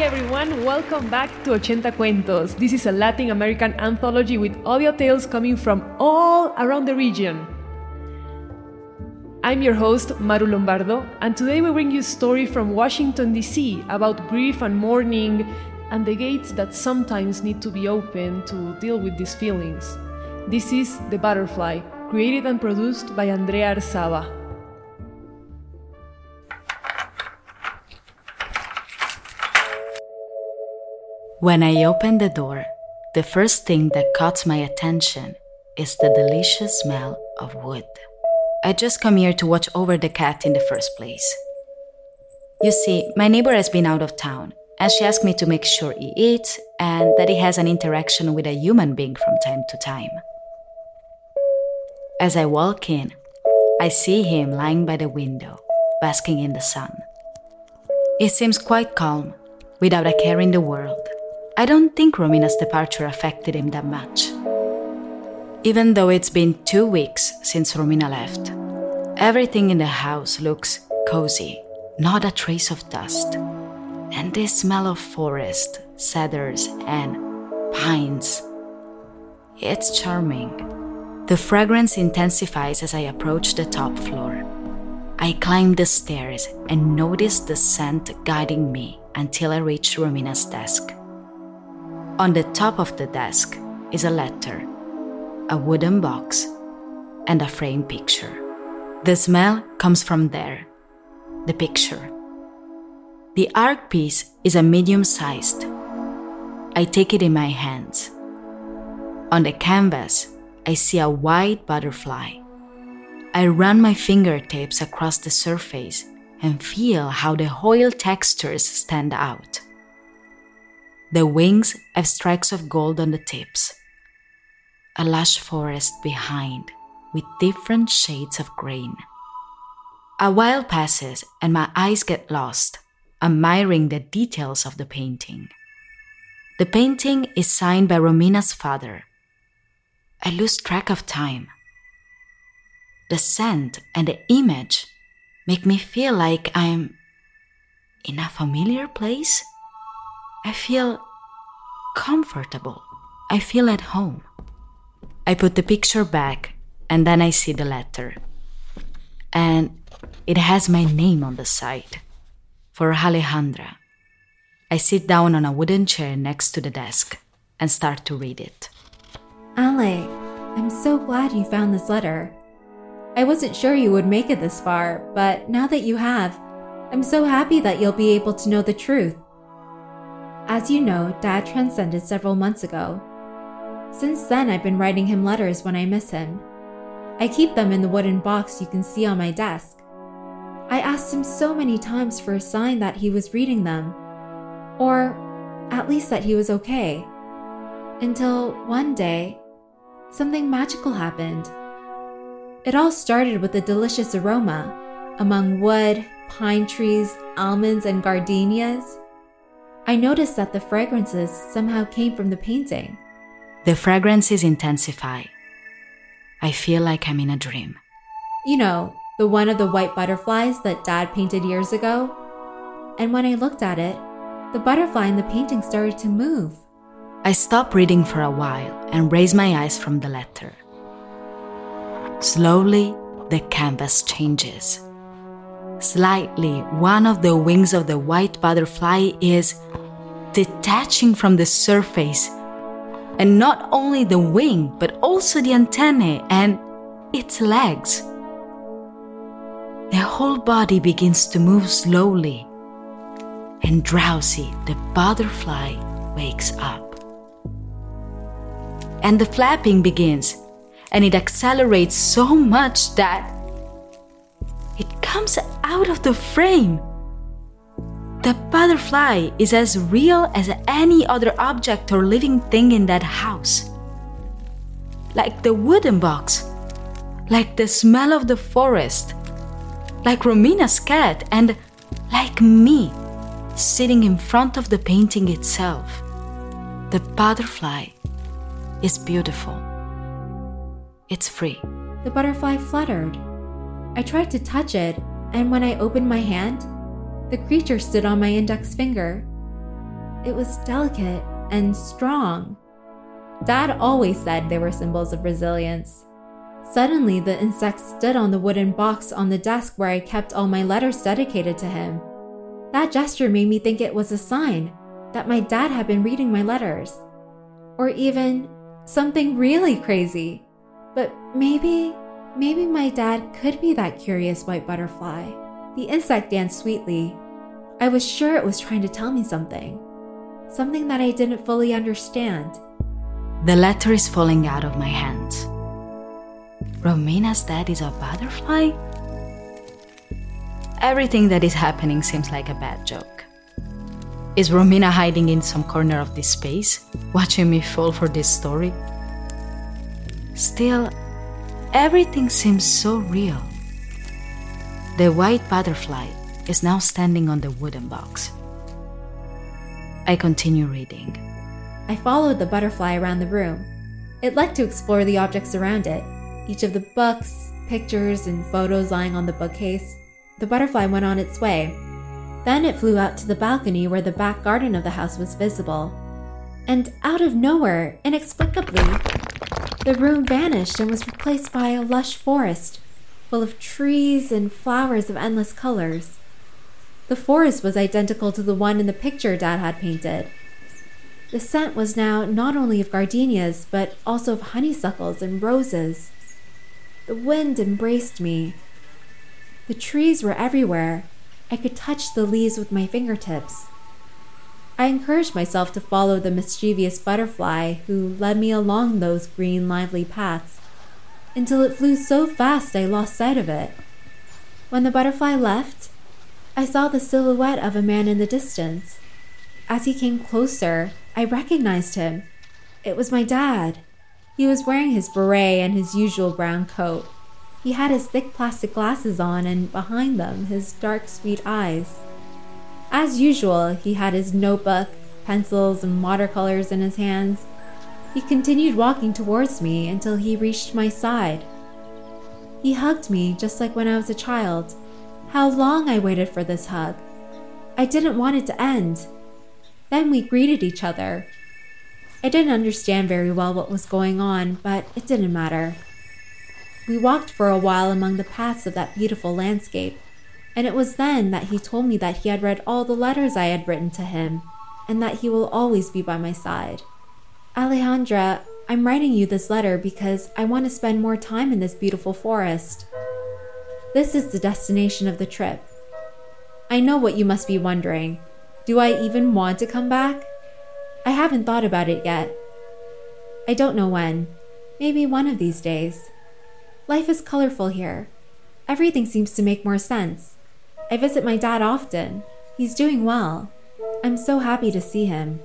Everyone, welcome back to Ochenta Cuentos. This is a Latin American anthology with audio tales coming from all around the region. I'm your host, Maru Lombardo, and today we bring you a story from Washington, D.C. about grief and mourning and the gates that sometimes need to be opened to deal with these feelings. This is The Butterfly, created and produced by Andrea Arzaba. When I open the door, the first thing that caught my attention is the delicious smell of wood. I just come here to watch over the cat in the first place. You see, my neighbor has been out of town, and she asked me to make sure he eats and that he has an interaction with a human being from time to time. As I walk in, I see him lying by the window, basking in the sun. He seems quite calm, without a care in the world. I don't think Romina's departure affected him that much. Even though it's been two weeks since Romina left, everything in the house looks cozy, not a trace of dust. And this smell of forest, cedars, and pines. It's charming. The fragrance intensifies as I approach the top floor. I climb the stairs and notice the scent guiding me until I reach Romina's desk. On the top of the desk is a letter, a wooden box, and a framed picture. The smell comes from there, the picture. The art piece is a medium sized. I take it in my hands. On the canvas, I see a white butterfly. I run my fingertips across the surface and feel how the oil textures stand out. The wings have stripes of gold on the tips. A lush forest behind with different shades of green. A while passes and my eyes get lost, admiring the details of the painting. The painting is signed by Romina's father. I lose track of time. The scent and the image make me feel like I'm in a familiar place. I feel comfortable. I feel at home. I put the picture back and then I see the letter. And it has my name on the side for Alejandra. I sit down on a wooden chair next to the desk and start to read it. Ale, I'm so glad you found this letter. I wasn't sure you would make it this far, but now that you have, I'm so happy that you'll be able to know the truth. As you know, Dad transcended several months ago. Since then, I've been writing him letters when I miss him. I keep them in the wooden box you can see on my desk. I asked him so many times for a sign that he was reading them, or at least that he was okay. Until one day, something magical happened. It all started with a delicious aroma among wood, pine trees, almonds, and gardenias. I noticed that the fragrances somehow came from the painting. The fragrances intensify. I feel like I'm in a dream. You know, the one of the white butterflies that Dad painted years ago? And when I looked at it, the butterfly in the painting started to move. I stop reading for a while and raise my eyes from the letter. Slowly, the canvas changes. Slightly, one of the wings of the white butterfly is detaching from the surface And not only the wing, but also the antennae and its legs. The whole body begins to move slowly, and drowsy, the butterfly wakes up. And the flapping begins, and it accelerates so much that it comes out of the frame. The butterfly is as real as any other object or living thing in that house. Like the wooden box, like the smell of the forest, like Romina's cat, and like me, sitting in front of the painting itself. The butterfly is beautiful. It's free. The butterfly fluttered. I tried to touch it, and when I opened my hand, the creature stood on my index finger. It was delicate and strong. Dad always said they were symbols of resilience. Suddenly, the insect stood on the wooden box on the desk where I kept all my letters dedicated to him. That gesture made me think it was a sign that my dad had been reading my letters. Or even something really crazy. But maybe, maybe my dad could be that curious white butterfly. The insect danced sweetly. I was sure it was trying to tell me something. Something that I didn't fully understand. The letter is falling out of my hands. Romina's dad is a butterfly? Everything that is happening seems like a bad joke. Is Romina hiding in some corner of this space, watching me fall for this story? Still, everything seems so real. The white butterfly is now standing on the wooden box. I continue reading. I followed the butterfly around the room. It liked to explore the objects around it, each of the books, pictures, and photos lying on the bookcase. The butterfly went on its way. Then it flew out to the balcony where the back garden of the house was visible. And out of nowhere, inexplicably, the room vanished and was replaced by a lush forest full of trees and flowers of endless colors. The forest was identical to the one in the picture Dad had painted. The scent was now not only of gardenias, but also of honeysuckles and roses. The wind embraced me. The trees were everywhere. I could touch the leaves with my fingertips. I encouraged myself to follow the mischievous butterfly who led me along those green, lively paths until it flew so fast I lost sight of it. When the butterfly left, I saw the silhouette of a man in the distance. As he came closer, I recognized him. It was my dad. He was wearing his beret and his usual brown coat. He had his thick plastic glasses on, and behind them, his dark, sweet eyes. As usual, he had his notebook, pencils, and watercolors in his hands. He continued walking towards me until he reached my side. He hugged me just like when I was a child. How long I waited for this hug. I didn't want it to end. Then we greeted each other. I didn't understand very well what was going on, but it didn't matter. We walked for a while among the paths of that beautiful landscape, and it was then that he told me that he had read all the letters I had written to him, and that he will always be by my side. Alejandra, I'm writing you this letter because I want to spend more time in this beautiful forest. This is the destination of the trip. I know what you must be wondering. Do I even want to come back? I haven't thought about it yet. I don't know when. Maybe one of these days. Life is colorful here. Everything seems to make more sense. I visit my dad often. He's doing well. I'm so happy to see him.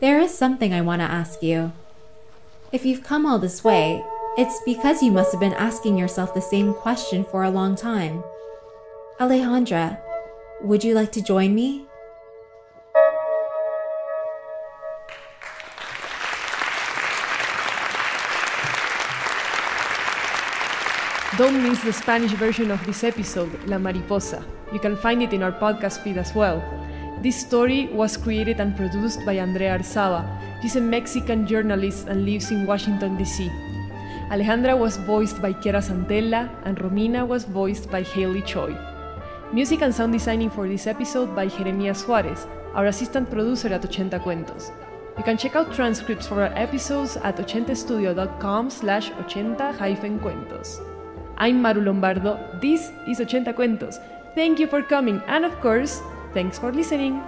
There is something I want to ask you. If you've come all this way, it's because you must have been asking yourself the same question for a long time. Alejandra, would you like to join me? Don't miss the Spanish version of this episode, La Mariposa. You can find it in our podcast feed as well. This story was created and produced by Andrea Arzaba. She's a Mexican journalist and lives in Washington, D.C. Alejandra was voiced by Kiera Santella, and Romina was voiced by Haley Choi. Music and sound designing for this episode by Jeremias Suarez, our assistant producer at Ochenta Cuentos. You can check out transcripts for our episodes at ochentastudio.com slash ochenta-cuentos. I'm Maru Lombardo, this is Ochenta Cuentos. Thank you for coming, and of course, thanks for listening.